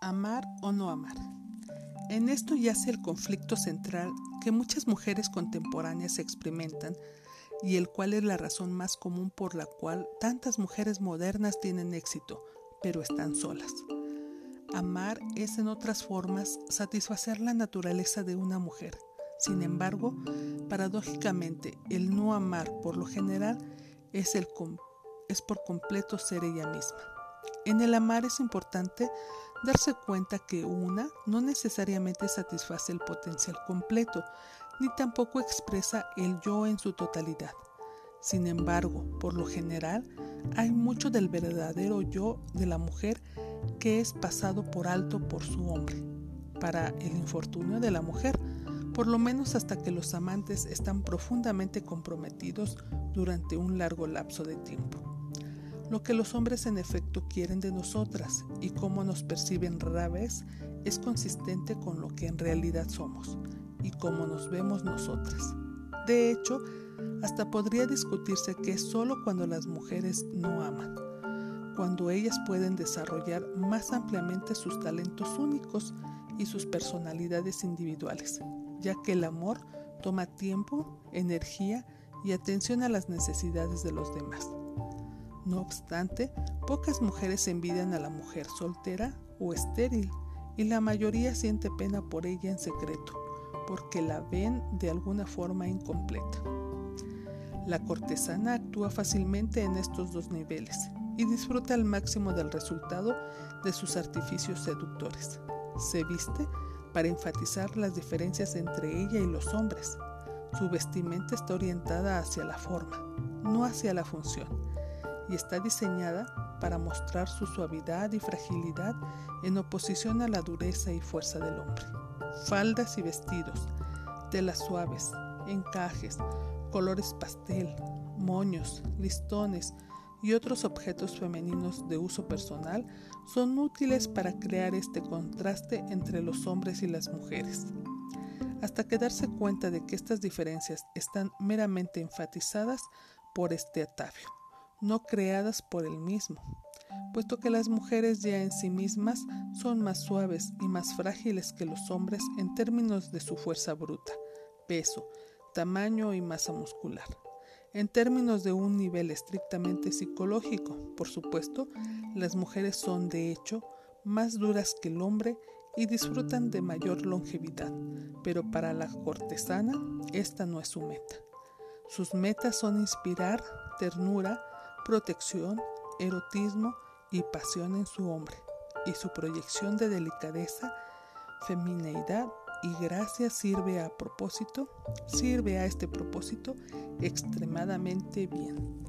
Amar o no amar. En esto yace el conflicto central que muchas mujeres contemporáneas experimentan y el cual es la razón más común por la cual tantas mujeres modernas tienen éxito, pero están solas. Amar es en otras formas satisfacer la naturaleza de una mujer. Sin embargo, paradójicamente, el no amar por lo general es, el, es por completo ser ella misma. En el amar es importante darse cuenta que una no necesariamente satisface el potencial completo, ni tampoco expresa el yo en su totalidad. Sin embargo, por lo general, hay mucho del verdadero yo de la mujer que es pasado por alto por su hombre, para el infortunio de la mujer, por lo menos hasta que los amantes están profundamente comprometidos durante un largo lapso de tiempo. Lo que los hombres en efecto quieren de nosotras y cómo nos perciben rara vez es consistente con lo que en realidad somos y cómo nos vemos nosotras. De hecho, hasta podría discutirse que es solo cuando las mujeres no aman, cuando ellas pueden desarrollar más ampliamente sus talentos únicos y sus personalidades individuales, ya que el amor toma tiempo, energía y atención a las necesidades de los demás. No obstante, pocas mujeres envidian a la mujer soltera o estéril y la mayoría siente pena por ella en secreto, porque la ven de alguna forma incompleta. La cortesana actúa fácilmente en estos dos niveles y disfruta al máximo del resultado de sus artificios seductores. Se viste para enfatizar las diferencias entre ella y los hombres. Su vestimenta está orientada hacia la forma, no hacia la función y está diseñada para mostrar su suavidad y fragilidad en oposición a la dureza y fuerza del hombre. Faldas y vestidos, telas suaves, encajes, colores pastel, moños, listones y otros objetos femeninos de uso personal son útiles para crear este contraste entre los hombres y las mujeres, hasta que darse cuenta de que estas diferencias están meramente enfatizadas por este atavio no creadas por él mismo, puesto que las mujeres ya en sí mismas son más suaves y más frágiles que los hombres en términos de su fuerza bruta, peso, tamaño y masa muscular. En términos de un nivel estrictamente psicológico, por supuesto, las mujeres son de hecho más duras que el hombre y disfrutan de mayor longevidad, pero para la cortesana esta no es su meta. Sus metas son inspirar ternura, protección, erotismo y pasión en su hombre, y su proyección de delicadeza, femineidad y gracia sirve a propósito, sirve a este propósito extremadamente bien.